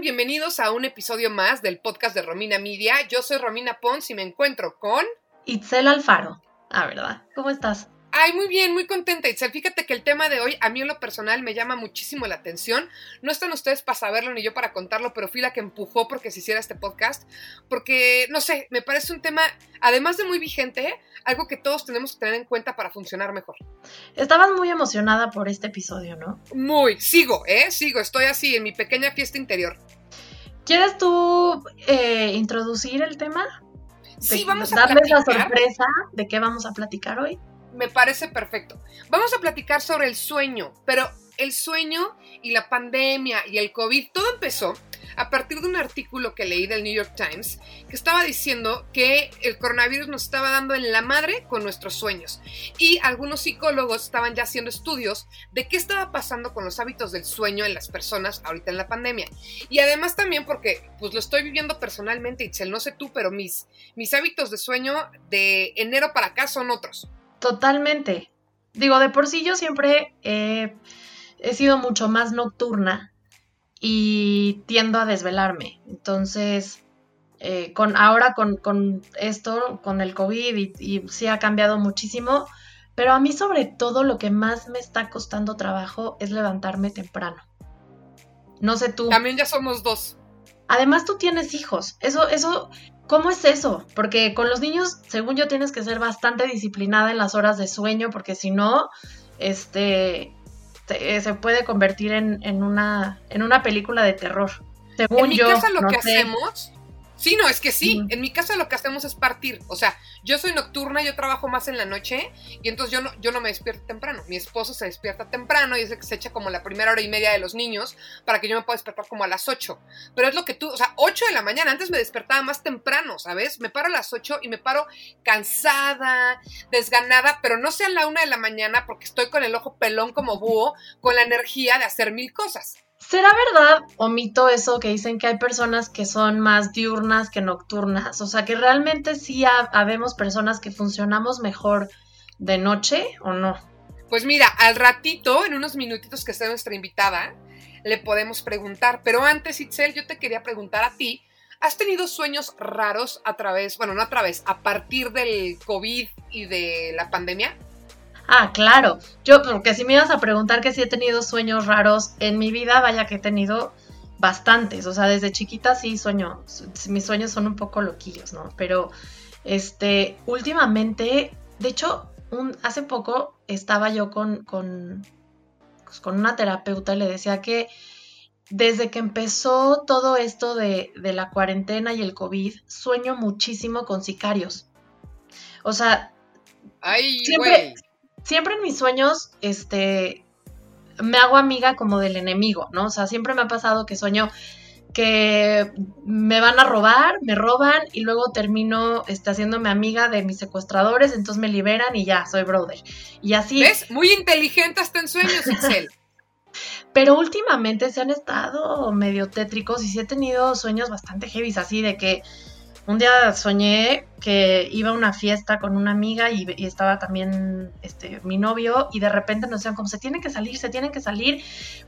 Bienvenidos a un episodio más del podcast de Romina Media. Yo soy Romina Pons y me encuentro con... Itzel Alfaro. Ah, ¿verdad? ¿Cómo estás? Ay, muy bien, muy contenta, Itzel. Fíjate que el tema de hoy a mí en lo personal me llama muchísimo la atención. No están ustedes para saberlo ni yo para contarlo, pero fui la que empujó porque se hiciera este podcast. Porque, no sé, me parece un tema, además de muy vigente, algo que todos tenemos que tener en cuenta para funcionar mejor. Estabas muy emocionada por este episodio, ¿no? Muy, sigo, ¿eh? Sigo, estoy así en mi pequeña fiesta interior. ¿Quieres tú eh, introducir el tema? Sí, vamos a darles la sorpresa de qué vamos a platicar hoy. Me parece perfecto. Vamos a platicar sobre el sueño, pero el sueño y la pandemia y el COVID, todo empezó a partir de un artículo que leí del New York Times que estaba diciendo que el coronavirus nos estaba dando en la madre con nuestros sueños. Y algunos psicólogos estaban ya haciendo estudios de qué estaba pasando con los hábitos del sueño en las personas ahorita en la pandemia. Y además también porque pues lo estoy viviendo personalmente, Itzel, no sé tú, pero mis, mis hábitos de sueño de enero para acá son otros. Totalmente. Digo, de por sí yo siempre he, he sido mucho más nocturna y tiendo a desvelarme. Entonces, eh, con, ahora con, con esto, con el COVID, y, y sí ha cambiado muchísimo, pero a mí sobre todo lo que más me está costando trabajo es levantarme temprano. No sé tú. También ya somos dos. Además, tú tienes hijos. Eso, eso, ¿cómo es eso? Porque con los niños, según yo, tienes que ser bastante disciplinada en las horas de sueño, porque si no, este, te- se puede convertir en, en una, en una película de terror. Según en mi yo, casa lo no que sé. hacemos. Sí, no, es que sí. En mi casa lo que hacemos es partir. O sea, yo soy nocturna, yo trabajo más en la noche y entonces yo no, yo no me despierto temprano. Mi esposo se despierta temprano y es el que se echa como la primera hora y media de los niños para que yo me pueda despertar como a las 8. Pero es lo que tú, o sea, 8 de la mañana. Antes me despertaba más temprano, ¿sabes? Me paro a las 8 y me paro cansada, desganada, pero no sea a la 1 de la mañana porque estoy con el ojo pelón como búho, con la energía de hacer mil cosas. ¿Será verdad o mito eso que dicen que hay personas que son más diurnas que nocturnas? O sea, que realmente sí ha- habemos personas que funcionamos mejor de noche o no. Pues mira, al ratito, en unos minutitos que esté nuestra invitada, le podemos preguntar. Pero antes, Itzel, yo te quería preguntar a ti. ¿Has tenido sueños raros a través, bueno, no a través, a partir del COVID y de la pandemia? Ah, claro. Yo, porque si me ibas a preguntar que si he tenido sueños raros en mi vida, vaya que he tenido bastantes. O sea, desde chiquita sí sueño. su- Mis sueños son un poco loquillos, ¿no? Pero, este, últimamente, de hecho, un, hace poco estaba yo con, con, pues, con una terapeuta y le decía que desde que empezó todo esto de, de la cuarentena y el COVID, sueño muchísimo con sicarios. O sea, Ay, Siempre- güey. Siempre en mis sueños, este, me hago amiga como del enemigo, ¿no? O sea, siempre me ha pasado que sueño que me van a robar, me roban y luego termino este, haciéndome amiga de mis secuestradores, entonces me liberan y ya, soy brother. Y así, ¿Ves? Muy inteligente hasta en sueños, Itzel. pero últimamente se han estado medio tétricos y sí he tenido sueños bastante heavy, así de que un día soñé que iba a una fiesta con una amiga y, y estaba también este, mi novio y de repente nos decían como se tienen que salir, se tienen que salir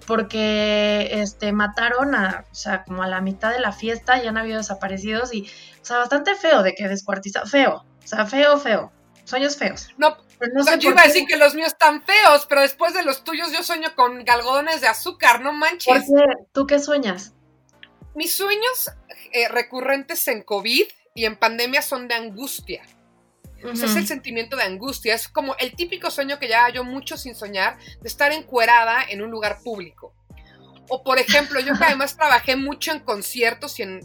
porque este, mataron a, o sea, como a la mitad de la fiesta y han habido desaparecidos y, o sea, bastante feo de que descuartiza, feo, o sea, feo, feo, sueños feos. No, Pero no o sea, sé yo iba a decir que los míos están feos, pero después de los tuyos yo sueño con algodones de azúcar, no ¿por manches. qué? ¿Tú qué sueñas? Mis sueños eh, recurrentes en COVID y en pandemia son de angustia. O sea, es el sentimiento de angustia. Es como el típico sueño que ya yo mucho sin soñar, de estar encuerada en un lugar público. O por ejemplo, yo que además trabajé mucho en conciertos y en,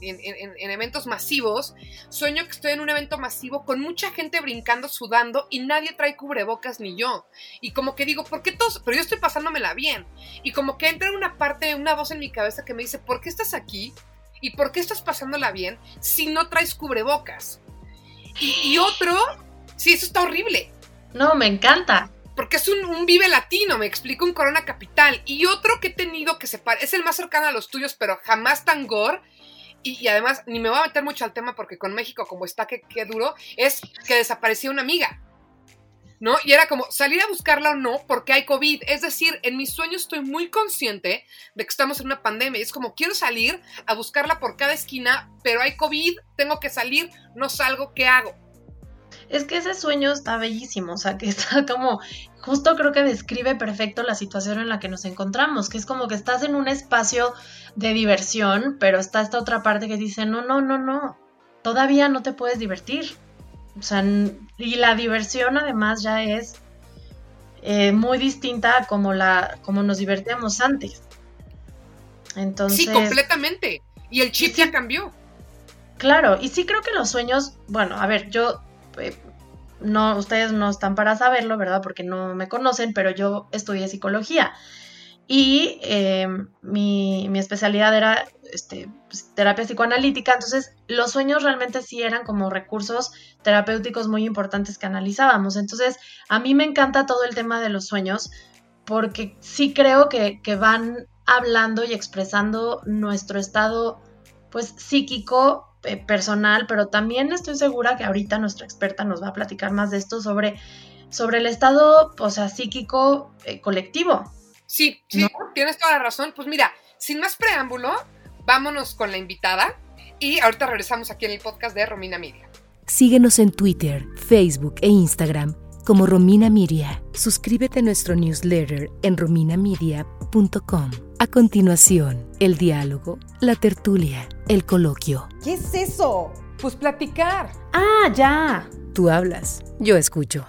eventos masivos, sueño que estoy en un evento masivo con mucha gente brincando, sudando y nadie trae cubrebocas ni yo. Y como que digo, ¿por qué todos? Pero yo estoy pasándomela bien. Y como que entra una parte, una voz en mi cabeza que me dice, ¿por qué estás aquí? ¿Y por qué estás pasándola bien si no traes cubrebocas? Y, otro, sí, eso está horrible. No, me encanta porque es un, vive latino, me explico, un Corona Capital. Y otro que he tenido que separar, es el más cercano a los tuyos, pero jamás tan gore. Y, además, ni me voy a meter mucho al tema porque con México, como está que, que duro, es que desapareció una amiga. ¿no? Y era como salir a buscarla o no porque hay COVID. Es decir, en mis sueños estoy muy consciente de que estamos en una pandemia. es como quiero salir a buscarla por cada esquina, pero hay COVID, tengo que salir, no salgo, ¿qué hago? Es que ese sueño está bellísimo, o sea, que está como, justo creo que describe perfecto la situación en la que nos encontramos, que es como que estás en un espacio de diversión, pero está esta otra parte que dice, no, no, no, no, todavía no te puedes divertir. O sea, y la diversión además ya es eh, muy distinta a como, la, como nos divertíamos antes. Entonces, sí, completamente. Y el chip ya cambió. Claro, y sí creo que los sueños, bueno, a ver, yo eh, no, ustedes no están para saberlo, ¿verdad? Porque no me conocen, pero yo estudié psicología. Y eh, mi, especialidad era este, pues, terapia psicoanalítica, entonces los sueños realmente sí eran como recursos terapéuticos muy importantes que analizábamos. Entonces, a mí me encanta todo el tema de los sueños porque sí creo que, que van hablando y expresando nuestro estado pues psíquico personal, pero también estoy segura que ahorita nuestra experta nos va a platicar más de esto sobre, sobre el estado, o sea, psíquico eh, colectivo. Sí, sí, tienes toda la razón. Pues mira, sin más preámbulo, vámonos con la invitada y ahorita regresamos aquí en el podcast de Romina Miria. Síguenos en Twitter, Facebook e Instagram como Romina Miria. Suscríbete a nuestro newsletter en rominamedia.com. A continuación, el diálogo, la tertulia, el coloquio. ¿Qué es eso? Pues platicar. Ah, ya. Tú hablas, yo escucho.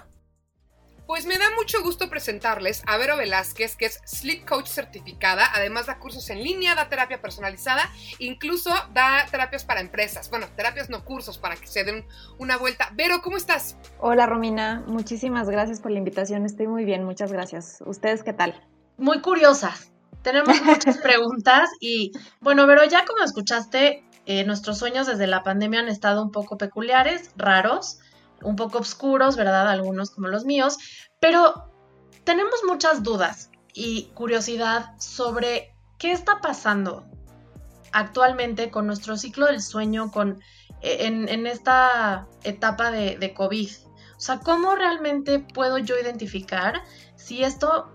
Pues me da mucho gusto presentarles a Vero Velázquez, que es Sleep Coach certificada, además da cursos en línea, da terapia personalizada, incluso da terapias para empresas. Bueno, terapias no cursos para que se den una vuelta. Vero, ¿cómo estás? Hola Romina, muchísimas gracias por la invitación, estoy muy bien, muchas gracias. ¿Ustedes qué tal? Muy curiosas. Tenemos muchas preguntas y bueno, Vero, ya como escuchaste, eh, nuestros sueños desde la pandemia han estado un poco peculiares, raros un poco oscuros, ¿verdad? Algunos como los míos, pero tenemos muchas dudas y curiosidad sobre qué está pasando actualmente con nuestro ciclo del sueño, con, e, en, esta etapa de, COVID. O sea, ¿cómo realmente puedo yo identificar si esto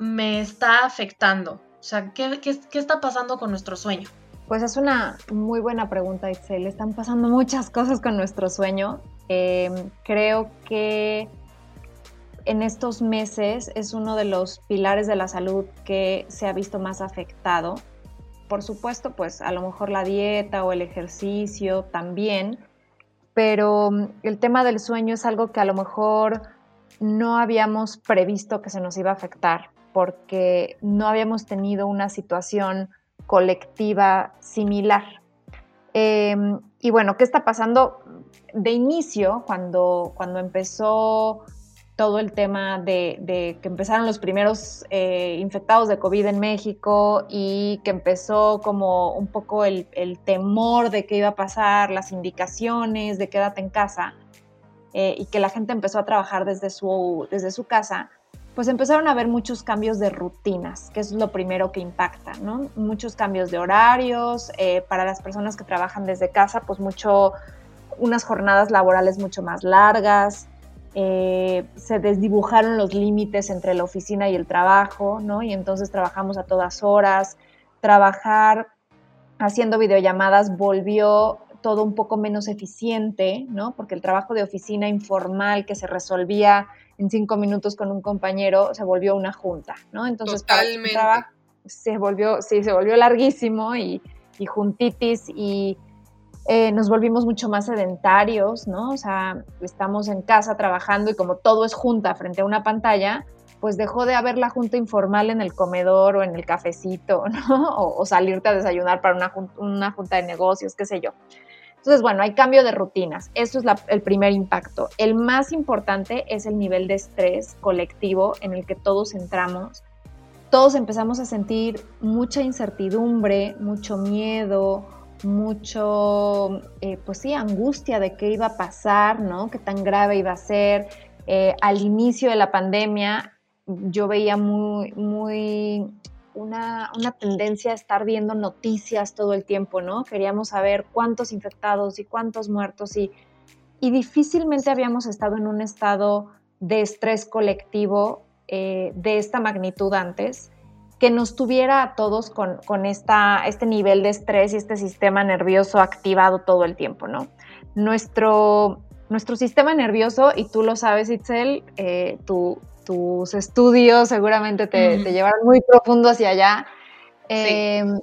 me está afectando? O sea, ¿qué, qué, está pasando con nuestro sueño? Pues es una muy buena pregunta, Itzel. Están pasando muchas cosas con nuestro sueño. Em, creo que en estos meses es uno de los pilares de la salud que se ha visto más afectado. Por supuesto, pues a lo mejor la dieta o el ejercicio también, pero mm, el tema del sueño es algo que a lo mejor no habíamos previsto que se nos iba a afectar porque no habíamos tenido una situación colectiva similar. Em, y bueno, ¿qué está pasando? de inicio, cuando, cuando empezó todo el tema de, que empezaron los primeros eh, infectados de COVID en México y que empezó como un poco el, temor de qué iba a pasar, las indicaciones de quédate en casa eh, y que la gente empezó a trabajar desde su, desde su casa, pues empezaron a haber muchos cambios de rutinas, que es lo primero que impacta, ¿no? Muchos cambios de horarios, eh, para las personas que trabajan desde casa, pues mucho unas jornadas laborales mucho más largas, eh, se desdibujaron los límites entre la oficina y el trabajo, ¿no? Y entonces trabajamos a todas horas, trabajar haciendo videollamadas volvió todo un poco menos eficiente, ¿no? Porque el trabajo de oficina informal que se resolvía en cinco minutos con un compañero se volvió una junta, ¿no? Entonces Totalmente. se volvió, sí, se volvió larguísimo y, y juntitis y eh, nos volvimos mucho más sedentarios, ¿no? O sea, estamos en casa trabajando y como todo es junta frente a una pantalla, pues dejó de haber la junta informal en el comedor o en el cafecito, ¿no? O, salirte a desayunar para una, una, junta de negocios, qué sé yo. Entonces, bueno, hay cambio de rutinas. Eso es el primer impacto. El más importante es el nivel de estrés colectivo en el que todos entramos. Todos empezamos a sentir mucha incertidumbre, mucho miedo, mucho, eh, pues sí, angustia de qué iba a pasar, ¿no? Qué tan grave iba a ser. Eh, al inicio de la pandemia yo veía muy, muy una, tendencia a estar viendo noticias todo el tiempo, ¿no? Queríamos saber cuántos infectados y cuántos muertos y, y difícilmente habíamos estado en un estado de estrés colectivo eh, de esta magnitud antes, que nos tuviera a todos con, con esta, este nivel de estrés y este sistema nervioso activado todo el tiempo, ¿no? Nuestro, nuestro sistema nervioso, y tú lo sabes, Itzel, eh, tu, tus estudios seguramente te, llevaron muy profundo hacia allá. Em,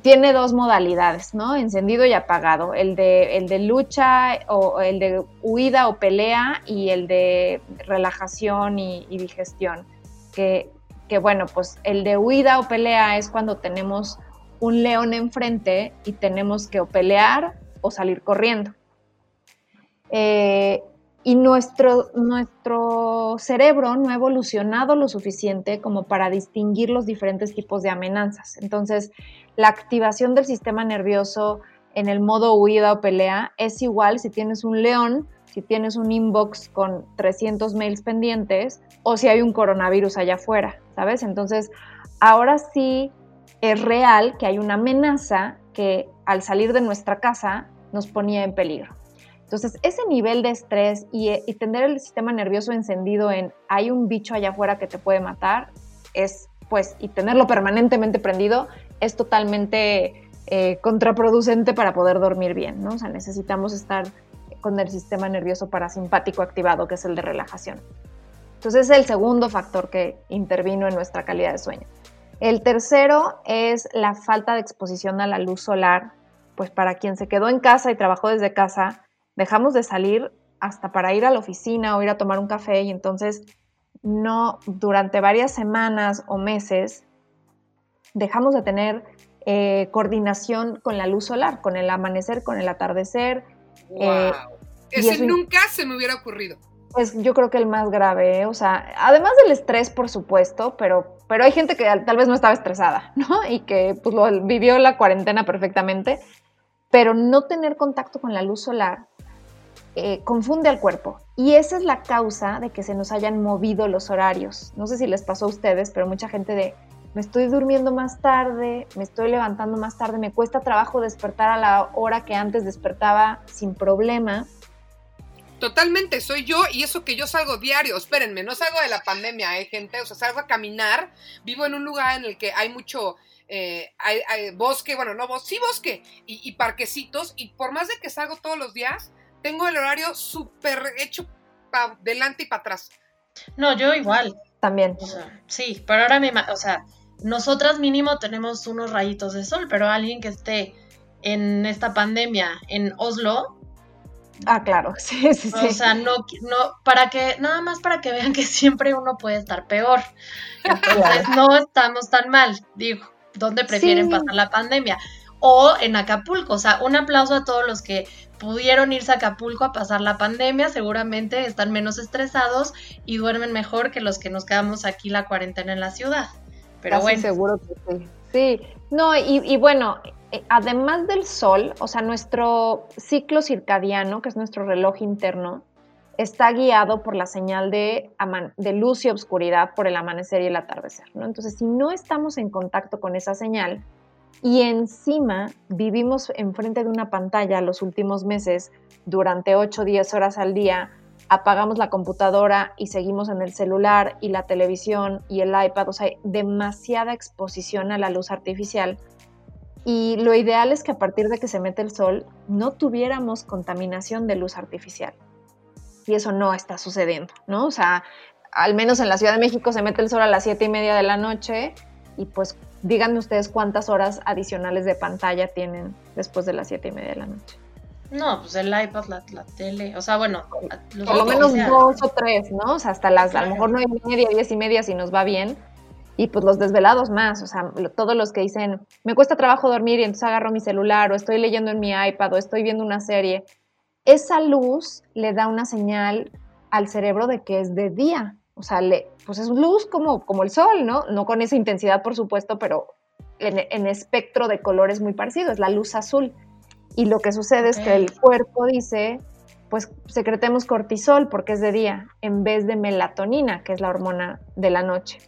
tiene dos modalidades, ¿no? Encendido y apagado. El de, el de lucha o el de huida o pelea y el de relajación y, digestión. Que, que, bueno, pues el de huida o pelea es cuando tenemos un león enfrente y tenemos que o pelear o salir corriendo. Eh, y nuestro, nuestro cerebro no ha evolucionado lo suficiente como para distinguir los diferentes tipos de amenazas. Entonces, la activación del sistema nervioso en el modo huida o pelea es igual si tienes un león, si tienes un inbox con 300 mails pendientes o si hay un coronavirus allá afuera, ¿sabes? Entonces, ahora sí es real que hay una amenaza que al salir de nuestra casa nos ponía en peligro. Entonces, ese nivel de estrés eh, y, tener el sistema nervioso encendido en hay un bicho allá afuera que te puede matar, es pues, y tenerlo permanentemente prendido, es totalmente eh, contraproducente para poder dormir bien, ¿no? O sea, necesitamos estar con el sistema nervioso parasimpático activado, que es el de relajación. Entonces, es el segundo factor que intervino en nuestra calidad de sueño. El tercero es la falta de exposición a la luz solar, pues para quien se quedó en casa y trabajó desde casa, dejamos de salir hasta para ir a la oficina o ir a tomar un café y entonces no, durante varias semanas o meses, dejamos de tener eh, coordinación con la luz solar, con el amanecer, con el atardecer. Wow. Eh, Ese nunca se me hubiera ocurrido. Pues yo creo que el más grave, ¿eh? o sea, además del estrés, por supuesto, pero, pero hay gente que tal vez no estaba estresada, ¿no? Y que pues lo, vivió la cuarentena perfectamente, pero no tener contacto con la luz solar eh, confunde al cuerpo. Y esa es la causa de que se nos hayan movido los horarios. No sé si les pasó a ustedes, pero mucha gente de, me estoy durmiendo más tarde, me estoy levantando más tarde, me cuesta trabajo despertar a la hora que antes despertaba sin problema. Totalmente, soy yo y eso que yo salgo diario. Espérenme, no salgo de la pandemia, ¿eh, gente? O sea, salgo a caminar, vivo en un lugar en el que hay mucho eh, hay, bosque, bueno, no bosque, sí bosque y, y, parquecitos. Y por más de que salgo todos los días, tengo el horario súper hecho para adelante y para atrás. No, yo igual. También. sí, pero ahora me... O sea, nosotras mínimo tenemos unos rayitos de sol, pero alguien que esté en esta pandemia en Oslo... Ah, claro, sí, sí, sí. O sea, no, no, para que, nada más para que vean que siempre uno puede estar peor. Entonces, no estamos tan mal, digo, ¿dónde prefieren pasar la pandemia? O en Acapulco, o sea, un aplauso a todos los que pudieron irse a Acapulco a pasar la pandemia, seguramente están menos estresados y duermen mejor que los que nos quedamos aquí la cuarentena en la ciudad. Pero bueno. seguro que sí. Sí, no, y, bueno, eh, además del sol, o sea, nuestro ciclo circadiano, que es nuestro reloj interno, está guiado por la señal de, de, luz y obscuridad por el amanecer y el atardecer, ¿no? Entonces, si no estamos en contacto con esa señal, y encima vivimos enfrente de una pantalla los últimos meses durante 8 o 10 horas al día, apagamos la computadora y seguimos en el celular y la televisión y el iPad, o sea, demasiada exposición a la luz artificial. Y lo ideal es que a partir de que se mete el sol no tuviéramos contaminación de luz artificial. Y eso no está sucediendo, ¿no? O sea, al menos en la Ciudad de México se mete el sol a las 7 y media de la noche y pues díganme ustedes cuántas horas adicionales de pantalla tienen después de las siete y media de la noche. No, pues el iPad, la, la tele, o sea, bueno, los por lo menos dos o tres, ¿no? O sea, hasta las, a lo mejor nueve y media, diez y media si nos va bien. Y pues los desvelados más, o sea, todos los que dicen, me cuesta trabajo dormir y entonces agarro mi celular o estoy leyendo en mi iPad o estoy viendo una serie. Esa luz le da una señal al cerebro de que es de día. O sea, le, pues es luz como, como el sol, ¿no? No con esa intensidad, por supuesto, pero en, en espectro de colores muy parecido, es la luz azul. Y lo que sucede es que el cuerpo dice, pues secretemos cortisol porque es de día, en vez de melatonina, que es la hormona de la noche.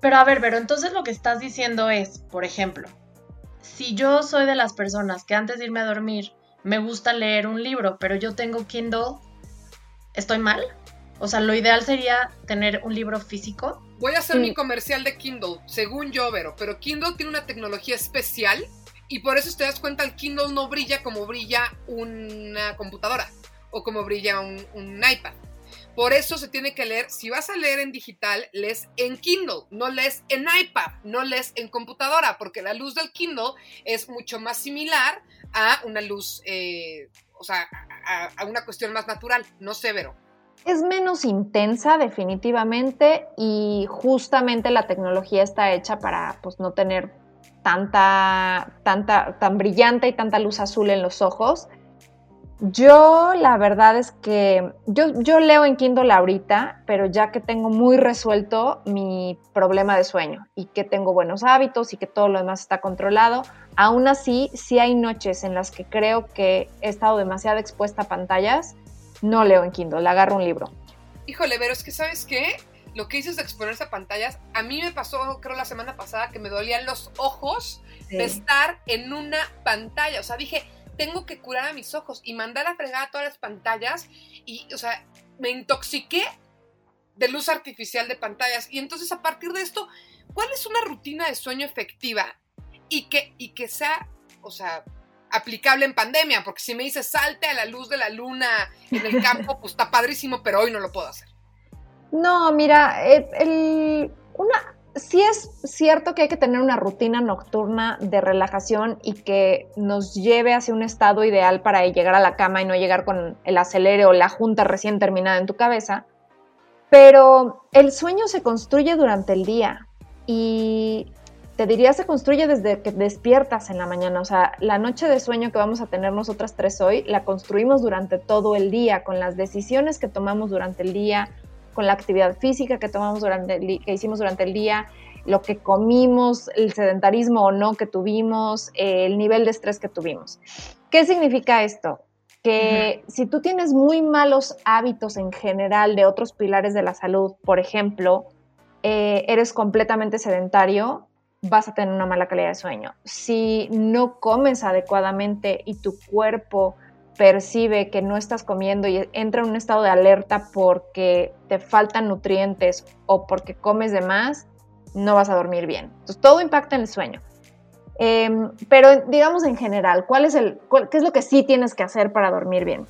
Pero a ver, pero entonces lo que estás diciendo es, por ejemplo, si yo soy de las personas que antes de irme a dormir me gusta leer un libro, pero yo tengo Kindle, ¿estoy mal? O sea, lo ideal sería tener un libro físico. Voy a hacer mi comercial de Kindle, según yo, Vero, pero Kindle tiene una tecnología especial y por eso te das cuenta, el Kindle no brilla como brilla una computadora o como brilla un, iPad. Por eso se tiene que leer, si vas a leer en digital, lees en Kindle, no lees en iPad, no lees en computadora, porque la luz del Kindle es mucho más similar a una luz, eh, o sea, a, a, una cuestión más natural, no severo. Es menos intensa definitivamente y justamente la tecnología está hecha para pues no tener tanta, tanta, tan brillante y tanta luz azul en los ojos. Yo la verdad es que yo, yo leo en Kindle ahorita, pero ya que tengo muy resuelto mi problema de sueño y que tengo buenos hábitos y que todo lo demás está controlado, aún así, si hay noches en las que creo que he estado demasiado expuesta a pantallas, no leo en Kindle, agarro un libro. Híjole, pero es que sabes qué, lo que dices de exponerse a pantallas, a mí me pasó, creo, la semana pasada que me dolían los ojos de estar en una pantalla. O sea, dije, tengo que curar a mis ojos y mandar a fregar a todas las pantallas. Y, o sea, me intoxiqué de luz artificial de pantallas. Y entonces, a partir de esto, ¿cuál es una rutina de sueño efectiva? Y que, y que sea, o sea, aplicable en pandemia, porque si me dices salte a la luz de la luna en el campo, pues está padrísimo, pero hoy no lo puedo hacer. No, mira, el, una, sí es cierto que hay que tener una rutina nocturna de relajación y que nos lleve hacia un estado ideal para llegar a la cama y no llegar con el acelere o la junta recién terminada en tu cabeza. Pero el sueño se construye durante el día y te diría se construye desde que despiertas en la mañana. O sea, la noche de sueño que vamos a tener nosotras tres hoy la construimos durante todo el día, con las decisiones que tomamos durante el día, con la actividad física que tomamos durante el, que hicimos durante el día, lo que comimos, el sedentarismo o no que tuvimos, el nivel de estrés que tuvimos. ¿Qué significa esto? Que si tú tienes muy malos hábitos en general de otros pilares de la salud, por ejemplo, eh, eres completamente sedentario, vas a tener una mala calidad de sueño. Si no comes adecuadamente y tu cuerpo percibe que no estás comiendo y entra en un estado de alerta porque te faltan nutrientes o porque comes de más, no vas a dormir bien. Entonces, todo impacta en el sueño. Em, pero digamos en general, ¿cuál es el, ¿qué es lo que sí tienes que hacer para dormir bien?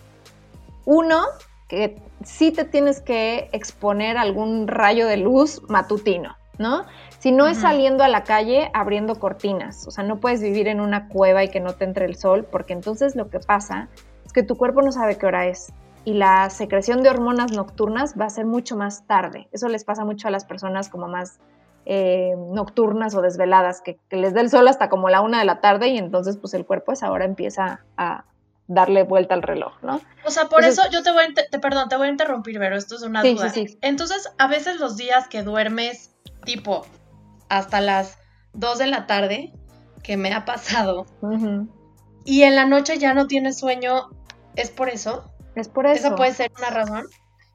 Uno, que sí te tienes que exponer a algún rayo de luz matutino, ¿no? Si no es saliendo a la calle abriendo cortinas, o sea, no puedes vivir en una cueva y que no te entre el sol, porque entonces lo que pasa que tu cuerpo no sabe qué hora es y la secreción de hormonas nocturnas va a ser mucho más tarde. Eso les pasa mucho a las personas como más eh, nocturnas o desveladas, que, les dé el sol hasta como la una de la tarde y entonces pues el cuerpo esa hora empieza a darle vuelta al reloj, ¿no? O sea, por eso yo te voy a, te, perdón, te voy a interrumpir, pero esto es una duda. Entonces, a veces los días que duermes tipo hasta las dos de la tarde, que me ha pasado, y en la noche ya no tienes sueño, ¿Es por eso? Es por eso. ¿Eso puede ser una razón?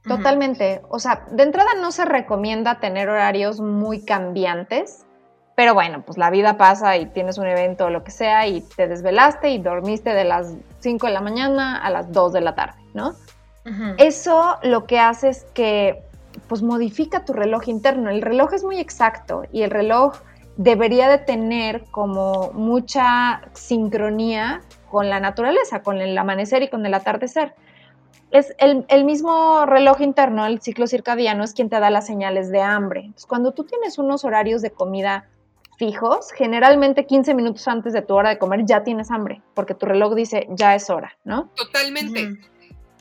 Totalmente. O sea, de entrada no se recomienda tener horarios muy cambiantes, pero bueno, pues la vida pasa y tienes un evento o lo que sea y te desvelaste y dormiste de las 5 de la mañana a las 2 de la tarde, ¿no? Eso lo que hace es que pues modifica tu reloj interno. El reloj es muy exacto y el reloj debería de tener como mucha sincronía con la naturaleza, con el amanecer y con el atardecer. Es el, mismo reloj interno, el ciclo circadiano, es quien te da las señales de hambre. cuando tú tienes unos horarios de comida fijos, generalmente 15 minutos antes de tu hora de comer ya tienes hambre, porque tu reloj dice ya es hora, ¿no? Totalmente.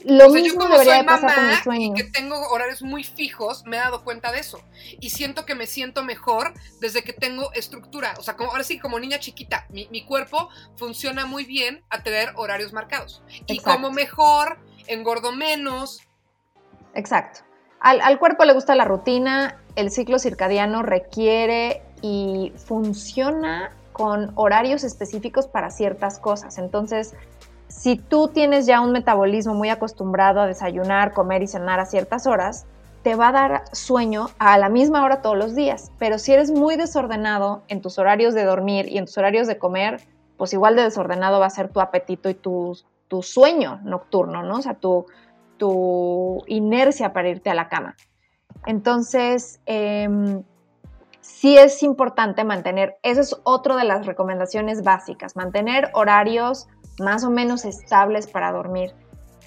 Lo O sea, yo mismo como debería soy mamá y que tengo horarios muy fijos, me he dado cuenta de eso. Y siento que me siento mejor desde que tengo estructura. O sea, como, ahora sí, como niña chiquita, mi, mi cuerpo funciona muy bien a tener horarios marcados. Y Exacto. como mejor, engordo menos. Exacto. Al, al cuerpo le gusta la rutina, el ciclo circadiano requiere y funciona con horarios específicos para ciertas cosas. Entonces, si tú tienes ya un metabolismo muy acostumbrado a desayunar, comer y cenar a ciertas horas, te va a dar sueño a la misma hora todos los días. Pero si eres muy desordenado en tus horarios de dormir y en tus horarios de comer, pues igual de desordenado va a ser tu apetito y tu, sueño nocturno, ¿no? O sea, tu, tu inercia para irte a la cama. Entonces, em, sí es importante mantener, eso es otra de las recomendaciones básicas, mantener horarios más o menos estables para dormir.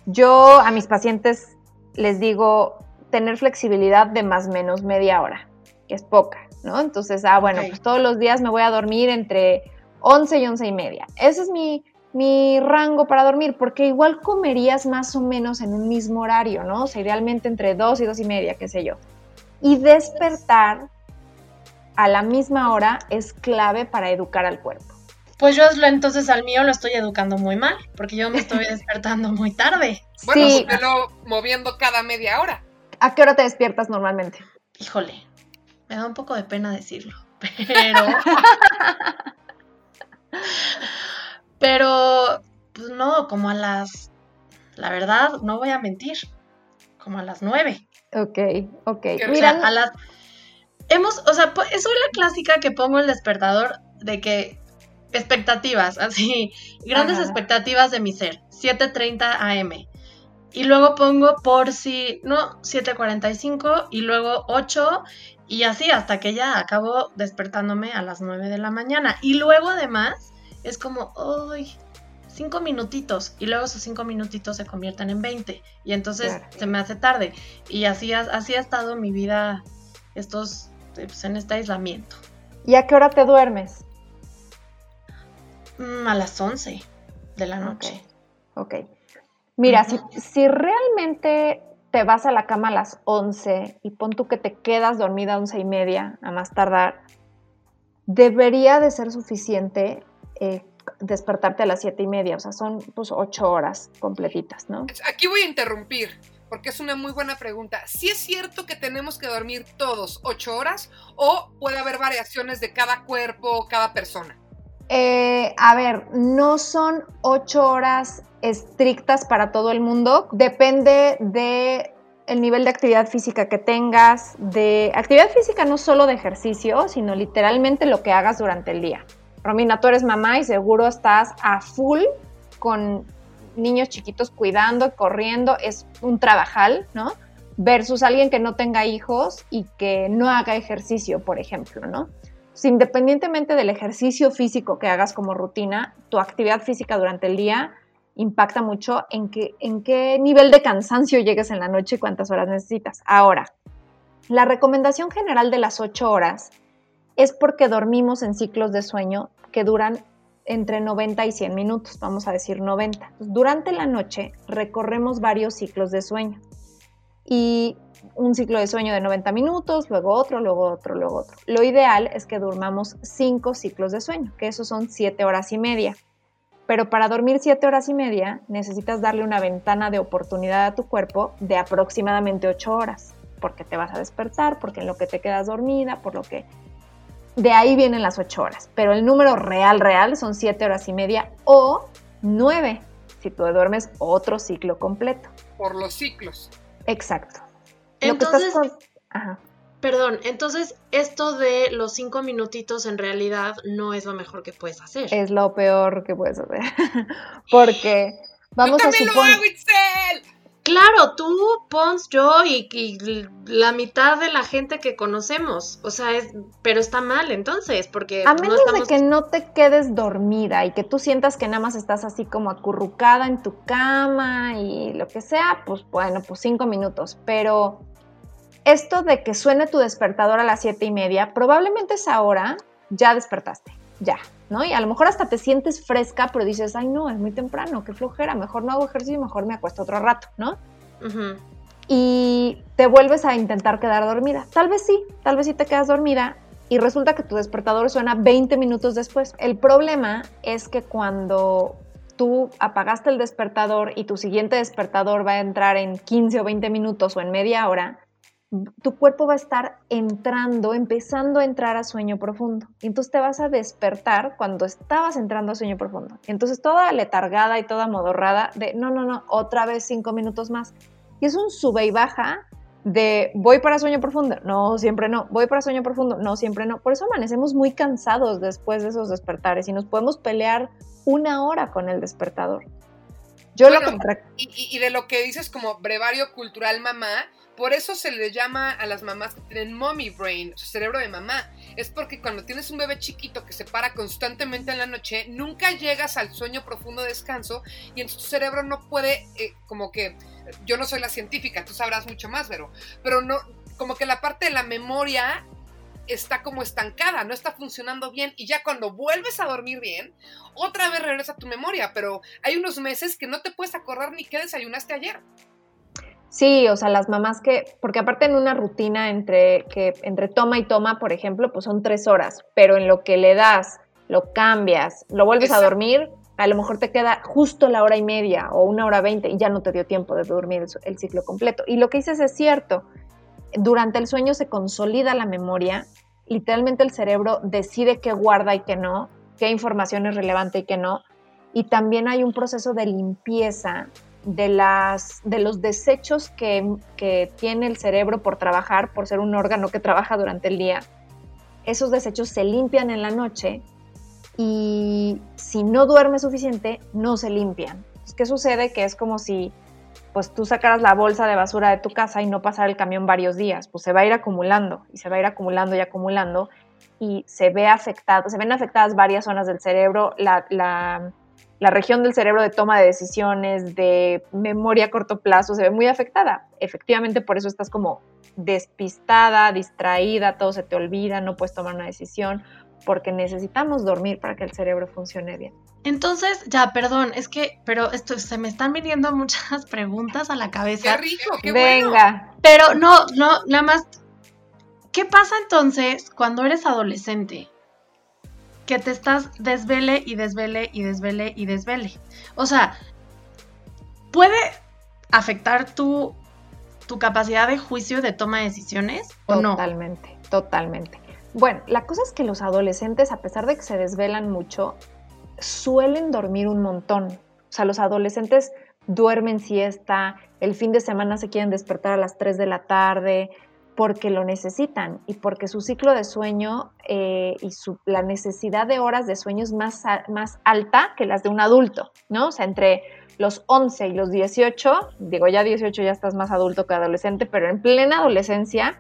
Yo a mis pacientes les digo tener flexibilidad de más o menos media hora, que es poca, ¿no? Entonces, ah, bueno, pues todos los días me voy a dormir entre 11 y 11 y media. Ese es mi, mi rango para dormir, porque igual comerías más o menos en un mismo horario, ¿no? O sea, idealmente entre 2 y 2 y media, qué sé yo. Y despertar a la misma hora es clave para educar al cuerpo. Pues yo lo- entonces al mío lo estoy educando muy mal, porque yo me estoy despertando muy tarde. Bueno, Sí. lo moviendo cada media hora. ¿A qué hora te despiertas normalmente? Híjole, me da un poco de pena decirlo, pero... pero, pues no, como a las... La verdad, no voy a mentir, como a las nueve. Ok, ok. Qué O Mira, sea, a las... Hemos, o sea, soy la clásica que pongo el despertador de que expectativas, así, grandes Ajá. expectativas de mi ser, 7.30 am. Y luego pongo por si, no, 7.45 y luego 8 y así hasta que ya acabo despertándome a las 9 de la mañana. Y luego además es como, ¡ay! Cinco minutitos y luego esos cinco minutitos se convierten en 20 y entonces Claro. se me hace tarde y así ha, así ha estado mi vida estos pues, en este aislamiento ¿y a qué hora te duermes? Mm, a las 11 de la noche Ok. Mira, Ujú. si, si realmente te vas a la cama a las 11 y pon tú que te quedas dormida a 11 y media, a más tardar, debería de ser suficiente eh, despertarte a las 7 y media, o sea, son pues 8 horas completitas, ¿no? Aquí voy a interrumpir, porque es una muy buena pregunta. ¿Sí es cierto que tenemos que dormir todos ocho horas o puede haber variaciones de cada cuerpo, cada persona? Eh, a ver, no son 8 horas estrictas para todo el mundo, depende de el nivel de actividad física que tengas, de actividad física no solo de ejercicio, sino literalmente lo que hagas durante el día. Romina, tú eres mamá y seguro estás a full con niños chiquitos cuidando, corriendo, es un trabajal, ¿no? Versus alguien que no tenga hijos y que no haga ejercicio, por ejemplo, ¿no? Independientemente del ejercicio físico que hagas como rutina, tu actividad física durante el día impacta mucho en, que, en qué nivel de cansancio llegues en la noche y cuántas horas necesitas. Ahora, la recomendación general de las 8 horas es porque dormimos en ciclos de sueño que duran entre 90 y 100 minutos, vamos a decir 90. Entonces, durante la noche recorremos varios ciclos de sueño y un ciclo de sueño de 90 minutos, luego otro, luego otro, luego otro. Lo ideal es que durmamos 5 ciclos de sueño, que esos son 7 horas y media. Pero para dormir 7 horas y media necesitas darle una ventana de oportunidad a tu cuerpo de aproximadamente 8 horas, porque te vas a despertar, porque en lo que te quedas dormida, por lo que... De ahí vienen las 8 horas, pero el número real, real son 7 horas y media o 9 si tú duermes otro ciclo completo. Por los ciclos. Exacto. Lo que entonces estás con- Ajá. perdón entonces esto de los cinco minutitos en realidad no es lo mejor que puedes hacer Es lo peor que puedes hacer. Porque vamos Yo a suponer... lo hago, Itzel. Claro, tú, Pons, yo y, y la mitad de la gente que conocemos. O sea, es, pero está mal entonces, porque A no menos estamos... de que no te quedes dormida y que tú sientas que nada más estás así como acurrucada en tu cama y lo que sea, pues bueno, pues cinco minutos. Pero esto de que suene tu despertador a las siete y media, probablemente es ahora ya despertaste, ya, ¿no? Y a lo mejor hasta te sientes fresca, pero dices, ay, no, es muy temprano, qué flojera, mejor no hago ejercicio, mejor me acuesto otro rato, ¿no? Y te vuelves a intentar quedar dormida. Tal vez sí, tal vez sí te quedas dormida y resulta que tu despertador suena 20 minutos después. El problema es que cuando tú apagaste el despertador y tu siguiente despertador va a entrar en 15 o 20 minutos o en media hora, tu cuerpo va a estar entrando, empezando a entrar a sueño profundo. Y entonces te vas a despertar cuando estabas entrando a sueño profundo. Y entonces toda letargada y toda modorrada de, no, no, no, otra vez cinco minutos más. Y es un sube y baja de voy para sueño profundo, no, siempre no, voy para sueño profundo, no, siempre no. Por eso amanecemos muy cansados después de esos despertares y nos podemos pelear una hora con el despertador. Yo lo y, y, de lo que dices como brevario cultural mamá, por eso se le llama a las mamás que tienen mommy brain, su cerebro de mamá. Es porque cuando tienes un bebé chiquito que se para constantemente en la noche, nunca llegas al sueño profundo de descanso y entonces tu cerebro no puede, eh, como que, yo no soy la científica, tú sabrás mucho más, pero, pero no, como que la parte de la memoria está como estancada, no está funcionando bien y ya cuando vuelves a dormir bien, otra vez regresa tu memoria, pero hay unos meses que no te puedes acordar ni qué desayunaste ayer. Sí, o sea, las mamás que, porque aparte en una rutina entre, que, entre toma y toma, por ejemplo, pues son tres horas, pero en lo que le das, lo cambias, lo vuelves a dormir, a lo mejor te queda justo la hora y media o una hora veinte y ya no te dio tiempo de dormir el, ciclo completo. Y lo que dices es cierto, durante el sueño se consolida la memoria, literalmente el cerebro decide qué guarda y qué no, qué información es relevante y qué no, y también hay un proceso de limpieza de, las, de los desechos que, tiene el cerebro por trabajar, por ser un órgano que trabaja durante el día. Esos desechos se limpian en la noche y si no duerme suficiente, no se limpian. ¿Qué sucede? Que es como si pues tú sacaras la bolsa de basura de tu casa y no pasara el camión varios días, pues se va a ir acumulando y se va a ir acumulando y acumulando y se ve afectado, se ven afectadas varias zonas del cerebro, la, la región del cerebro de toma de decisiones, de memoria a corto plazo, se ve muy afectada. Efectivamente, por eso estás como despistada, distraída, todo se te olvida, no puedes tomar una decisión, porque necesitamos dormir para que el cerebro funcione bien. Entonces, ya, perdón, es que, pero esto, se me están viniendo muchas preguntas a la cabeza. Qué rico, qué Venga. Pero no, no, nada más, ¿qué pasa entonces cuando eres adolescente? Que te estás desvele y desvele y desvele y desvele. O sea, puede afectar tu, tu capacidad de juicio de toma de decisiones o no. Totalmente, totalmente. Bueno, la cosa es que los adolescentes, a pesar de que se desvelan mucho, suelen dormir un montón. O sea, los adolescentes duermen siesta, el fin de semana se quieren despertar a las 3 de la tarde, porque lo necesitan y porque su ciclo de sueño eh, y la necesidad de horas de sueño es más, más alta que las de un adulto, ¿no? O sea, entre los 11 y los 18, digo ya 18 ya estás más adulto que adolescente, pero en plena adolescencia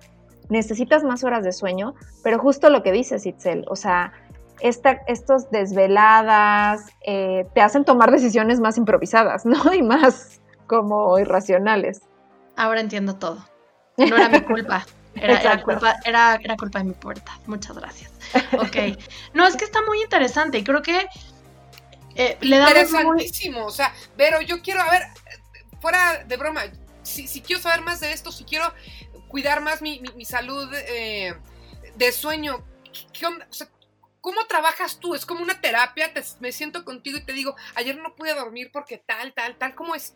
necesitas más horas de sueño, pero justo lo que dices, Itzel, o sea, esta, estos desveladas eh, te hacen tomar decisiones más improvisadas, ¿no? Y más como irracionales. Ahora entiendo todo. No era mi culpa. Era, culpa, era, era culpa de mi puerta. Muchas gracias. Ok. No, es que está muy interesante y creo que eh, le da Interesantísimo. O sea, pero yo quiero, a ver, fuera de broma, si, si quiero saber más de esto, si quiero cuidar más mi, mi, salud eh, de sueño, ¿cómo trabajas tú? ¿Es como una terapia? me siento contigo y te digo, ayer no pude dormir porque tal, tal, tal, ¿cómo es?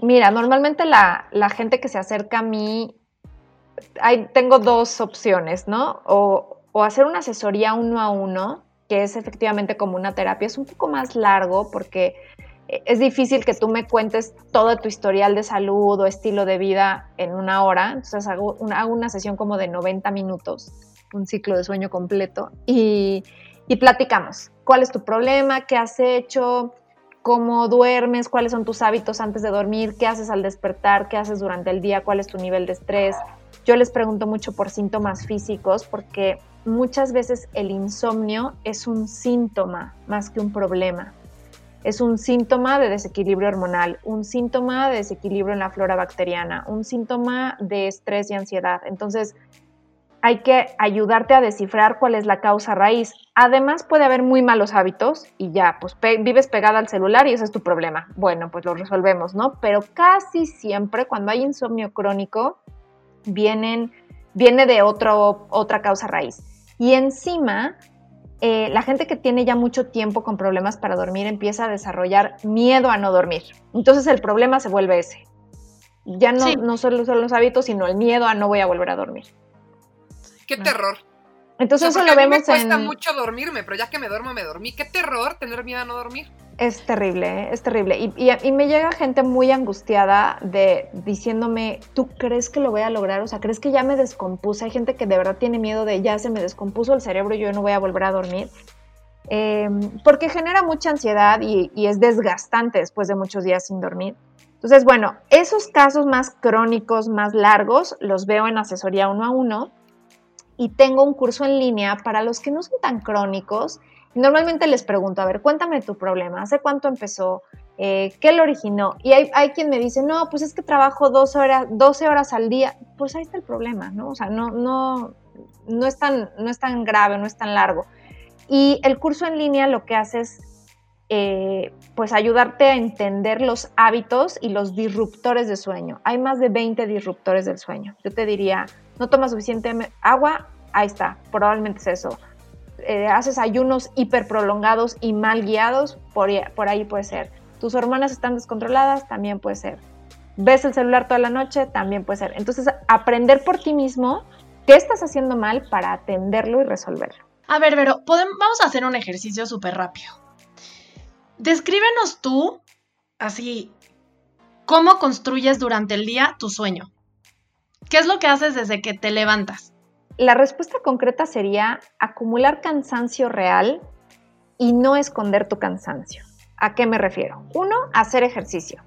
Mira, normalmente la, la gente que se acerca a mí tengo dos opciones, ¿no? O, hacer una asesoría uno a uno, que es efectivamente como una terapia, es un poco más largo porque es difícil que tú me cuentes todo tu historial de salud o estilo de vida en una hora, entonces hago una, hago una sesión como de 90 minutos, un ciclo de sueño completo, y, y platicamos. Cuál es tu problema, qué has hecho, cómo duermes, cuáles son tus hábitos antes de dormir, qué haces al despertar, qué haces durante el día, cuál es tu nivel de estrés, yo les pregunto mucho por síntomas físicos porque muchas veces el insomnio es un síntoma más que un problema. Es un síntoma de desequilibrio hormonal, un síntoma de desequilibrio en la flora bacteriana, un síntoma de estrés y ansiedad. Entonces, hay que ayudarte a descifrar cuál es la causa raíz. Además, puede haber muy malos hábitos y ya, pues vives pegada al celular y ese es tu problema. Bueno, pues lo resolvemos, ¿no? Pero casi siempre cuando hay insomnio crónico, vienen, viene de otro, otra causa raíz. Y encima, eh, la gente que tiene ya mucho tiempo con problemas para dormir empieza a desarrollar miedo a no dormir. Entonces el problema se vuelve ese. Ya no, no solo son los hábitos, sino el miedo a no voy a volver a dormir. Qué terror. Entonces eso lo vemos a mí me cuesta mucho dormirme, pero ya que me duermo, me dormí. Qué terror tener miedo a no dormir. Es terrible, ¿eh? es terrible. Y, y, me llega gente muy angustiada de diciéndome, ¿tú crees que lo voy a lograr? O sea, ¿crees que ya me descompuse? Hay gente que de verdad tiene miedo de ya se me descompuso el cerebro y yo no voy a volver a dormir. Em, porque genera mucha ansiedad y, y es desgastante después de muchos días sin dormir. Entonces, bueno, esos casos más crónicos, más largos, los veo en asesoría uno a uno y tengo un curso en línea para los que no son tan crónicos. Normalmente les pregunto, a ver, cuéntame tu problema, ¿hace cuánto empezó? Eh, ¿Qué lo originó? Y hay, quien me dice, no, pues es que trabajo 12 horas, 12 horas al día. Pues ahí está el problema, ¿no? O sea, no, no, no, es tan, no es tan grave, no es tan largo. Y el curso en línea lo que hace es eh, pues ayudarte a entender los hábitos y los disruptores de sueño. Hay más de 20 disruptores del sueño. Yo te diría, no tomas suficiente agua, ahí está, probablemente es eso. Eh, haces ayunos hiperprolongados y mal guiados, por, por ahí puede ser. Tus hormonas están descontroladas, también puede ser. Ves el celular toda la noche, también puede ser. Entonces, aprender por ti mismo qué estás haciendo mal para atenderlo y resolverlo. A ver, pero vamos a hacer un ejercicio súper rápido. Descríbenos tú, así, cómo construyes durante el día tu sueño. ¿Qué es lo que haces desde que te levantas? La respuesta concreta sería acumular cansancio real y no esconder tu cansancio. ¿A qué me refiero? Uno, hacer ejercicio.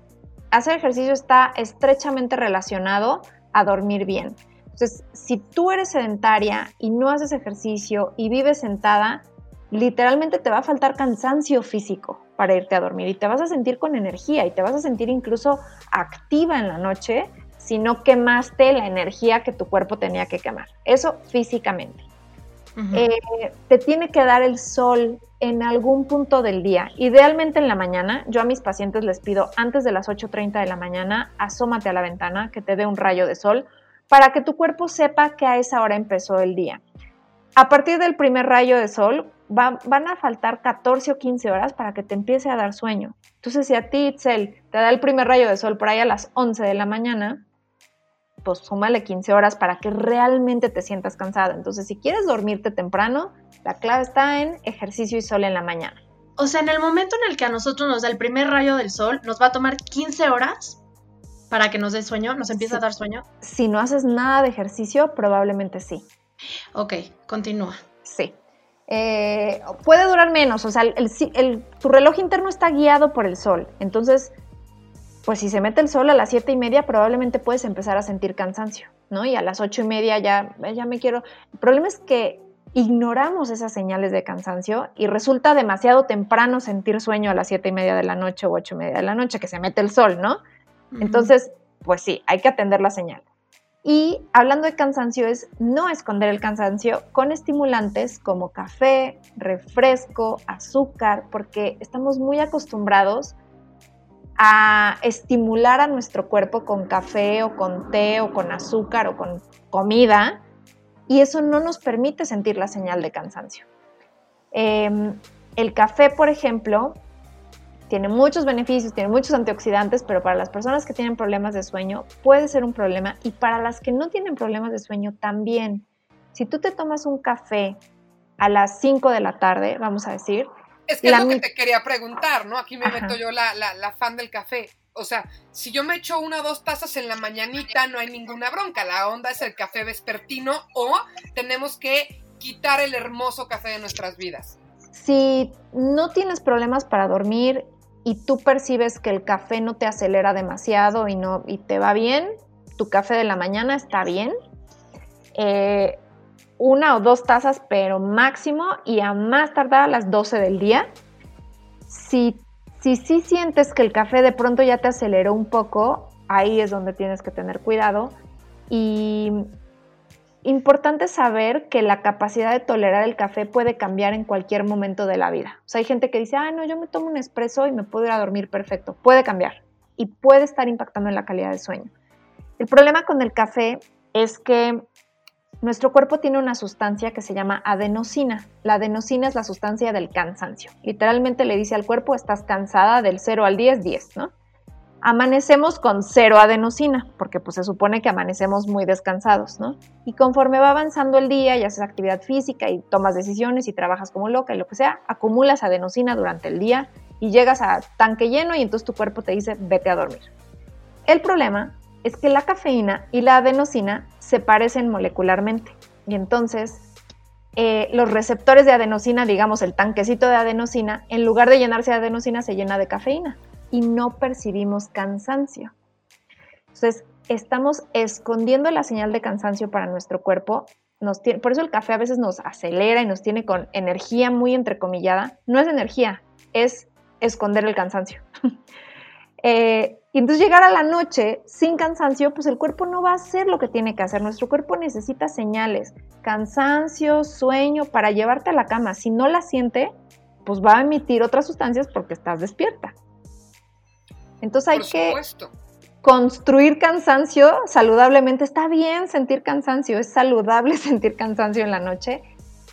Hacer ejercicio está estrechamente relacionado a dormir bien. Entonces, si tú eres sedentaria y no haces ejercicio y vives sentada, literalmente te va a faltar cansancio físico para irte a dormir y te vas a sentir con energía y te vas a sentir incluso activa en la noche si no quemaste la energía que tu cuerpo tenía que quemar. Eso físicamente. Eh, te tiene que dar el sol en algún punto del día, idealmente en la mañana. Yo a mis pacientes les pido antes de las 8.30 de la mañana, asómate a la ventana, que te dé un rayo de sol, para que tu cuerpo sepa que a esa hora empezó el día. A partir del primer rayo de sol, van a faltar 14 o 15 horas para que te empiece a dar sueño. Entonces, si a ti, Itzel, te da el primer rayo de sol por ahí a las 11 de la mañana, pues súmale 15 horas para que realmente te sientas cansada. Entonces, si quieres dormirte temprano, la clave está en ejercicio y sol en la mañana. O sea, en el momento en el que a nosotros nos da el primer rayo del sol, nos va a tomar 15 horas para que nos dé sueño, nos empiece a dar sueño. Si no haces nada de ejercicio, probablemente sí. Ok, continúa. Sí. Eh, puede durar menos, o sea, tu reloj interno está guiado por el sol. Entonces, pues si se mete el sol a las siete y media, probablemente puedes empezar a sentir cansancio, ¿no? Y a las ocho y media ya, ya me quiero. El problema es que ignoramos esas señales de cansancio y resulta demasiado temprano sentir sueño a las siete y media de la noche o ocho y media de la noche que se mete el sol, ¿no? Entonces, pues sí, hay que atender la señal. Y hablando de cansancio es no esconder el cansancio con estimulantes como café, refresco, azúcar, porque estamos muy acostumbrados a estimular a nuestro cuerpo con café o con té o con azúcar o con comida y eso no nos permite sentir la señal de cansancio. Em, el café, por ejemplo, tiene muchos beneficios, tiene muchos antioxidantes, pero para las personas que tienen problemas de sueño puede ser un problema y para las que no tienen problemas de sueño también. Si tú te tomas un café a las 5 de la tarde, vamos a decir, es que es lo que te quería preguntar, ¿no? Aquí me meto yo la, la, fan del café. O sea, si yo me echo una o dos tazas en la mañanita, no hay ninguna bronca. La onda es el café vespertino o tenemos que quitar el hermoso café de nuestras vidas. Si no tienes problemas para dormir y tú percibes que el café no te acelera demasiado y, no, y te va bien, tu café de la mañana está bien. Eh, una o dos tazas, pero máximo y a más tardar a las 12 del día. Si si sí sientes que el café de pronto ya te aceleró un poco, ahí es donde tienes que tener cuidado. Y importante saber que la capacidad de tolerar el café puede cambiar en cualquier momento de la vida. O sea, hay gente que dice, ah, no, yo me tomo un espresso y me puedo ir a dormir perfecto. Puede cambiar y puede estar impactando en la calidad del sueño. El problema con el café es que nuestro cuerpo tiene una sustancia que se llama adenosina. La adenosina es la sustancia del cansancio. Literalmente le dice al cuerpo, estás cansada del 0 al 10, 10, ¿no? amanecemos con cero adenosina, porque pues se supone que amanecemos muy descansados, ¿no? Y conforme va avanzando el día y haces actividad física y tomas decisiones y trabajas como loca y lo que sea, acumulas adenosina durante el día y llegas a tanque lleno y entonces tu cuerpo te dice vete a dormir. El problema es que la cafeína y la adenosina se parecen molecularmente y entonces eh, los receptores de adenosina, digamos el tanquecito de adenosina, en lugar de llenarse de adenosina se llena de cafeína y no percibimos cansancio. Entonces, estamos escondiendo la señal de cansancio para nuestro cuerpo. Por eso el café a veces nos acelera y nos tiene con energía muy entrecomillada. No es energía, es esconder el cansancio. Eh, y entonces llegar a la noche sin cansancio, pues el cuerpo no va a hacer lo que tiene que hacer. Nuestro cuerpo necesita señales, cansancio, sueño para llevarte a la cama. Si no la siente, pues va a emitir otras sustancias porque estás despierta. Entonces hay que construir cansancio saludablemente. Está bien sentir cansancio, es saludable sentir cansancio en la noche,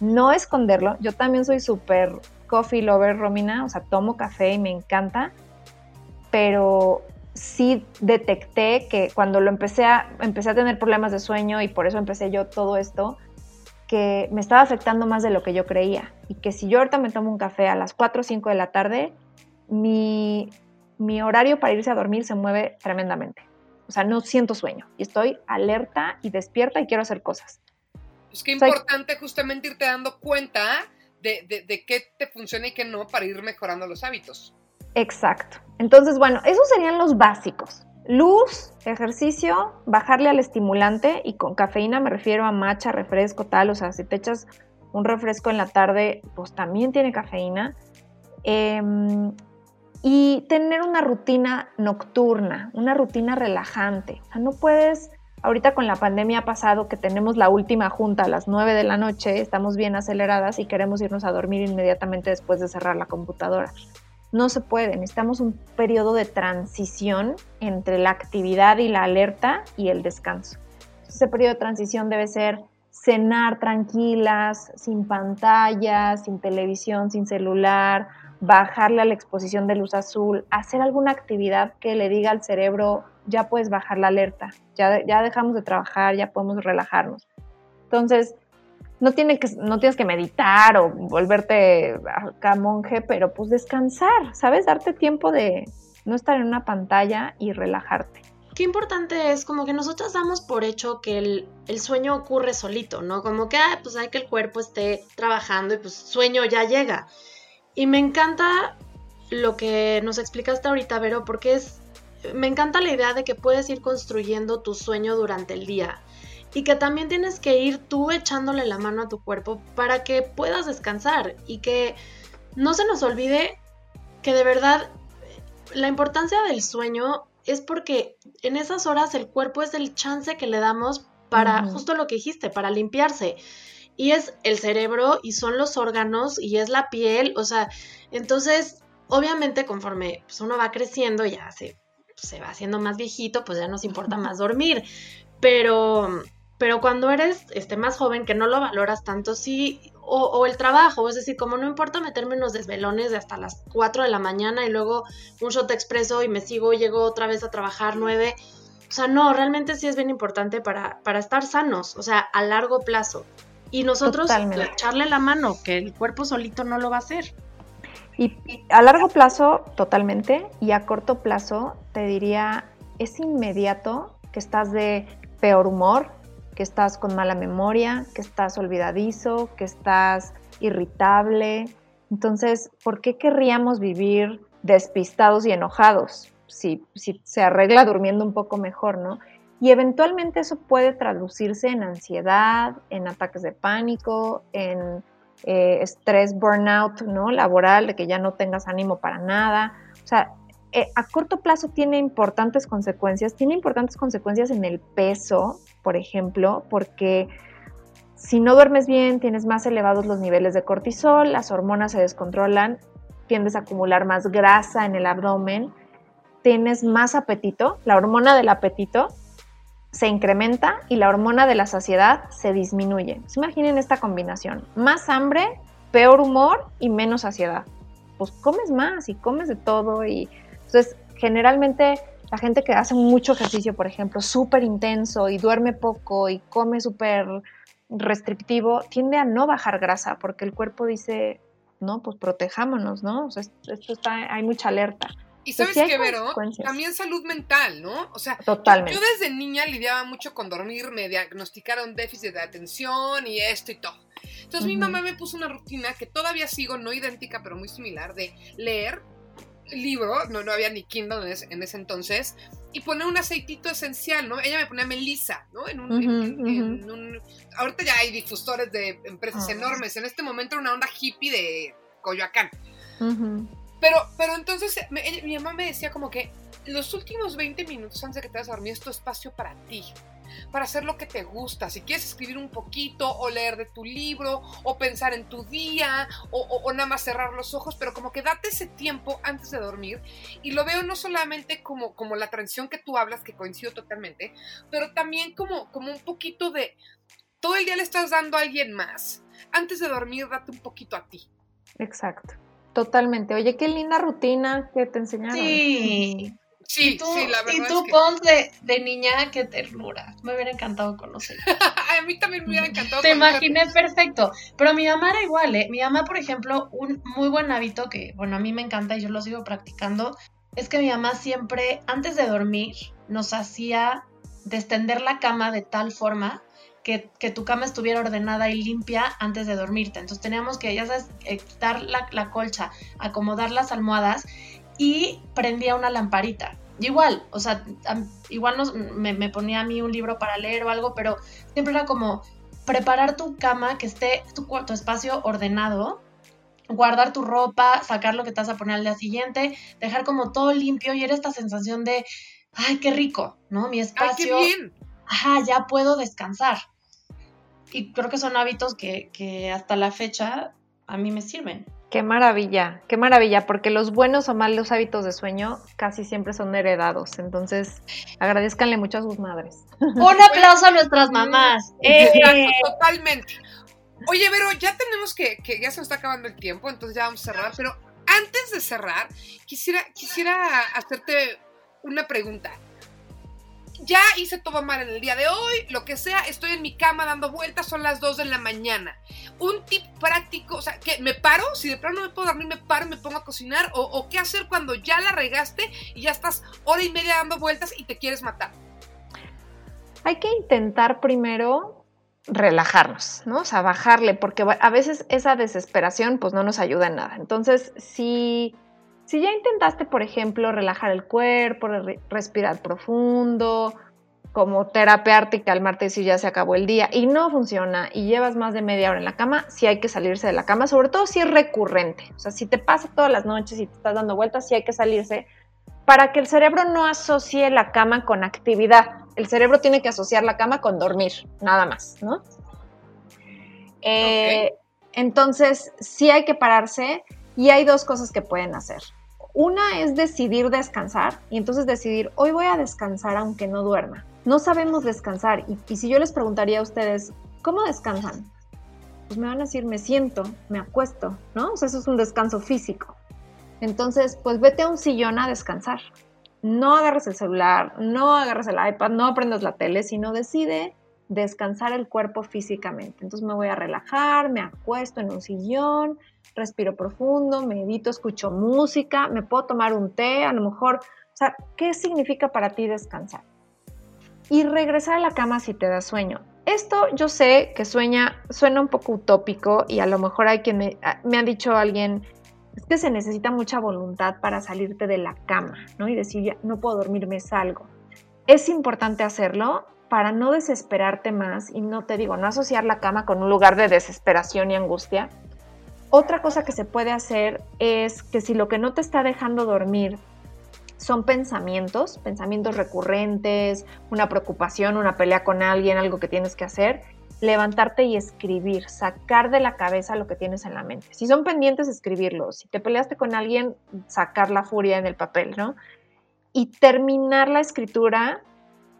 no esconderlo. Yo también soy súper coffee lover, Romina, o sea, tomo café y me encanta, pero sí detecté que cuando lo empecé a, empecé a tener problemas de sueño y por eso empecé yo todo esto, que me estaba afectando más de lo que yo creía y que si yo ahorita me tomo un café a las 4 o 5 de la tarde, mi mi horario para irse a dormir se mueve tremendamente. O sea, no siento sueño y estoy alerta y despierta y quiero hacer cosas. Es que importante justamente irte dando cuenta de, de, qué te funciona y qué no para ir mejorando los hábitos. Exacto. Entonces, bueno, esos serían los básicos. Luz, ejercicio, bajarle al estimulante y con cafeína me refiero a matcha, refresco, tal. O sea, si te echas un refresco en la tarde, pues también tiene cafeína. Eh, y tener una rutina nocturna, una rutina relajante. O sea, no puedes, ahorita con la pandemia ha pasado que tenemos la última junta a las 9 de la noche, estamos bien aceleradas y queremos irnos a dormir inmediatamente después de cerrar la computadora. No se puede, necesitamos un periodo de transición entre la actividad y la alerta y el descanso. Ese periodo de transición debe ser cenar tranquilas, sin pantallas, sin televisión, sin celular, bajarle a la exposición de luz azul, hacer alguna actividad que le diga al cerebro, ya puedes bajar la alerta, ya, ya dejamos de trabajar, ya podemos relajarnos. Entonces, no, tiene que, no tienes que meditar o volverte acá monje, pero pues descansar, ¿sabes? Darte tiempo de no estar en una pantalla y relajarte. Qué importante es como que nosotros damos por hecho que el, el sueño ocurre solito, ¿no? Como que, ah, pues hay que el cuerpo esté trabajando y pues sueño ya llega. Y me encanta lo que nos explicaste ahorita, Vero, porque es. Me encanta la idea de que puedes ir construyendo tu sueño durante el día y que también tienes que ir tú echándole la mano a tu cuerpo para que puedas descansar y que no se nos olvide que de verdad la importancia del sueño es porque en esas horas el cuerpo es el chance que le damos para justo lo que dijiste, para limpiarse. Y es el cerebro y son los órganos y es la piel, o sea, entonces, obviamente conforme pues, uno va creciendo, ya se, se va haciendo más viejito, pues ya nos importa más dormir, pero, pero cuando eres este, más joven, que no lo valoras tanto, sí, o, el trabajo, es decir, como no importa meterme en los desvelones de hasta las 4 de la mañana y luego un shot expreso y me sigo, llego otra vez a trabajar 9. O sea, no, realmente sí es bien importante para, para estar sanos, o sea, a largo plazo. Y nosotros echarle la mano, que el cuerpo solito no lo va a hacer. Y a largo plazo, totalmente, y a corto plazo, te diría, es inmediato que estás de peor humor, que estás con mala memoria, que estás olvidadizo, que estás irritable. Entonces, ¿por qué querríamos vivir despistados y enojados? Si, si se arregla durmiendo un poco mejor, ¿no? Y eventualmente eso puede traducirse en ansiedad, en ataques de pánico, en eh, estrés, burnout, ¿no? Laboral, de que ya no tengas ánimo para nada. O sea, eh, a corto plazo tiene importantes consecuencias. Tiene importantes consecuencias en el peso, por ejemplo, porque si no duermes bien, tienes más elevados los niveles de cortisol, las hormonas se descontrolan, tiendes a acumular más grasa en el abdomen, tienes más apetito, la hormona del apetito se incrementa y la hormona de la saciedad se disminuye. imaginen esta combinación, más hambre, peor humor y menos saciedad. Pues comes más y comes de todo y entonces generalmente la gente que hace mucho ejercicio, por ejemplo, súper intenso y duerme poco y come súper restrictivo, tiende a no bajar grasa porque el cuerpo dice, no, pues protejámonos, ¿no? O sea, esto está, hay mucha alerta. Y sabes qué, Vero, también salud mental, ¿no? O sea, Totalmente. Yo, desde niña lidiaba mucho con dormir, me diagnosticaron déficit de atención y esto y todo. Entonces mi mamá me puso una rutina que todavía sigo, no idéntica, pero muy similar, de leer libro, no, no había ni Kindle en ese, entonces, y poner un aceitito esencial, ¿no? Ella me ponía melisa, ¿no? En un, ahorita ya hay difusores de empresas ah. enormes, en este momento era una onda hippie de Coyoacán. Pero, pero entonces mi mamá me decía como que los últimos 20 minutos antes de que te vas a dormir es tu espacio para ti, para hacer lo que te gusta. Si quieres escribir un poquito o leer de tu libro o pensar en tu día o, nada más cerrar los ojos, pero como que date ese tiempo antes de dormir. Y lo veo no solamente como, como la transición que tú hablas, que coincido totalmente, pero también como, como un poquito de todo el día le estás dando a alguien más. Antes de dormir, date un poquito a ti. Exacto. Totalmente. Oye, qué linda rutina que te enseñaron. Sí. Sí, y tú, sí, la verdad. Y tú, Pons, de, niña, qué ternura. Me hubiera encantado conocer. a mí también me hubiera encantado Te imaginé perfecto. Pero mi mamá era igual, ¿eh? Mi mamá, por ejemplo, un muy buen hábito que, bueno, a mí me encanta y yo lo sigo practicando, es que mi mamá siempre, antes de dormir, nos hacía descender la cama de tal forma que, tu cama estuviera ordenada y limpia antes de dormirte. Entonces teníamos que, ya sabes, eh, quitar la, colcha, acomodar las almohadas y prendía una lamparita. igual, o sea, igual nos, me, ponía a mí un libro para leer o algo, pero siempre era como preparar tu cama, que esté tu, tu espacio ordenado, guardar tu ropa, sacar lo que te vas a poner al día siguiente, dejar como todo limpio y era esta sensación de, ay, qué rico, ¿no? Mi espacio. Ay, qué bien. Ajá, ya puedo descansar y creo que son hábitos que, hasta la fecha a mí me sirven. Qué maravilla, qué maravilla, porque los buenos o malos hábitos de sueño casi siempre son heredados. Entonces, agradezcanle mucho a sus madres. Un aplauso a nuestras mamás. ¡Eh! Totalmente. Oye, pero ya tenemos que, que ya se nos está acabando el tiempo, entonces ya vamos a cerrar. Pero antes de cerrar, quisiera, quisiera hacerte una pregunta ya hice todo mal en el día de hoy, lo que sea, estoy en mi cama dando vueltas, son las 2 de la mañana. Un tip práctico, o sea, que me paro, si de plano no me puedo dormir, me paro y me pongo a cocinar, o, qué hacer cuando ya la regaste y ya estás hora y media dando vueltas y te quieres matar. Hay que intentar primero relajarnos, ¿no? O sea, bajarle, porque a veces esa desesperación pues no nos ayuda en nada. Entonces, si si ya intentaste, por ejemplo, relajar el cuerpo, respirar profundo, como terapearte y calmarte decir ya se acabó el día y no funciona y llevas más de media hora en la cama, sí hay que salirse de la cama, sobre todo si es recurrente. O sea, si te pasa todas las noches y te estás dando vueltas, sí hay que salirse para que el cerebro no asocie la cama con actividad. El cerebro tiene que asociar la cama con dormir, nada más, ¿no? Eh, entonces, sí hay que pararse y hay dos cosas que pueden hacer. Una es decidir descansar y entonces decidir, hoy voy a descansar aunque no duerma. No sabemos descansar y, si yo les preguntaría a ustedes, ¿cómo descansan? Pues me van a decir, me siento, me acuesto, ¿no? O sea, eso es un descanso físico. Entonces, pues vete a un sillón a descansar. No agarres el celular, no agarres el iPad, no aprendas la tele, sino decide descansar el cuerpo físicamente. Entonces me voy a relajar, me acuesto en un sillón, respiro profundo, medito, escucho música, me puedo tomar un té, a lo mejor, o sea, ¿qué significa para ti descansar? Y regresar a la cama si te da sueño. Esto yo sé que sueña, suena un poco utópico y a lo mejor hay quien me, ah, me ha dicho alguien, es que se necesita mucha voluntad para salirte de la cama, ¿no? Y decir, ya, no puedo dormirme, salgo. Es importante hacerlo, para no desesperarte más y no te digo, no asociar la cama con un lugar de desesperación y angustia. Otra cosa que se puede hacer es que si lo que no te está dejando dormir son pensamientos, pensamientos recurrentes, una preocupación, una pelea con alguien, algo que tienes que hacer, levantarte y escribir, sacar de la cabeza lo que tienes en la mente. Si son pendientes, escribirlos. Si te peleaste con alguien, sacar la furia en el papel, ¿no? Y terminar la escritura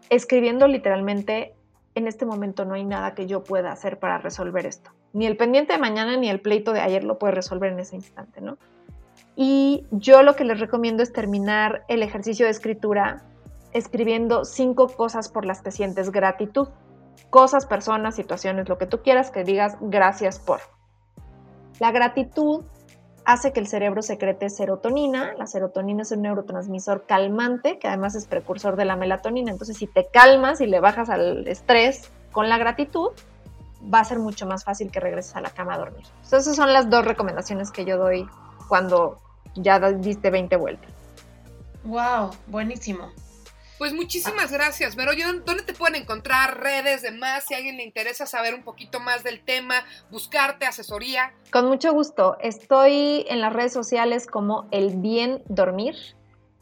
escribiendo literalmente, en este momento no hay nada que yo pueda hacer para resolver esto. Ni el pendiente de mañana ni el pleito de ayer lo puede resolver en ese instante, ¿no? Y yo lo que les recomiendo es terminar el ejercicio de escritura escribiendo cinco cosas por las que sientes gratitud cosas, personas, situaciones, lo que tú quieras que digas gracias por. La gratitud hace que el cerebro secrete serotonina. La serotonina es un neurotransmisor calmante que además es precursor de la melatonina. Entonces, si te calmas y le bajas al estrés con la gratitud, va a ser mucho más fácil que regreses a la cama a dormir. Esas son las dos recomendaciones que yo doy cuando ya diste 20 vueltas. Wow, buenísimo. Pues muchísimas gracias, Vero. ¿Dónde te pueden encontrar? Redes, demás, si a alguien le interesa saber un poquito más del tema, buscarte, asesoría. Con mucho gusto. Estoy en las redes sociales como El Bien Dormir,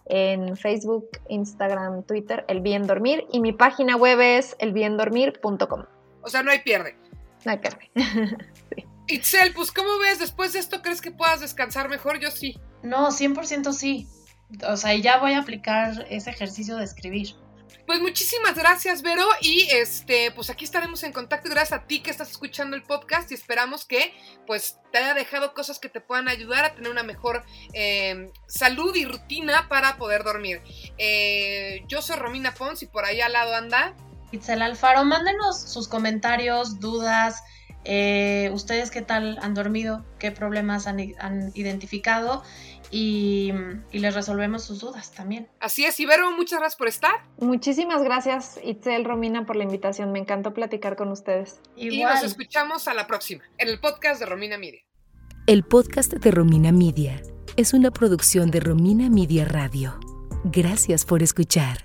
en Facebook, Instagram, Twitter, El Bien Dormir, y mi página web es elbiendormir.com. O sea, no hay pierde. No hay pierde. sí. Itzel, pues ¿cómo ves? Después de esto, ¿crees que puedas descansar mejor? Yo sí. No, 100% sí o sea, ya voy a aplicar ese ejercicio de escribir. Pues muchísimas gracias, Vero. Y este, pues aquí estaremos en contacto. Gracias a ti que estás escuchando el podcast y esperamos que pues te haya dejado cosas que te puedan ayudar a tener una mejor em, salud y rutina para poder dormir. Eh, yo soy Romina Pons y por ahí al lado anda. Itzel Alfaro, mándenos sus comentarios, dudas. Eh, ¿Ustedes qué tal han dormido? ¿Qué problemas han, han identificado? Y, les resolvemos sus dudas también. Así es, Ibero, muchas gracias por estar. Muchísimas gracias, Itzel, Romina, por la invitación. Me encantó platicar con ustedes. Y nos escuchamos a la próxima, en el podcast de Romina Media. El podcast de Romina Media es una producción de Romina Media Radio. Gracias por escuchar.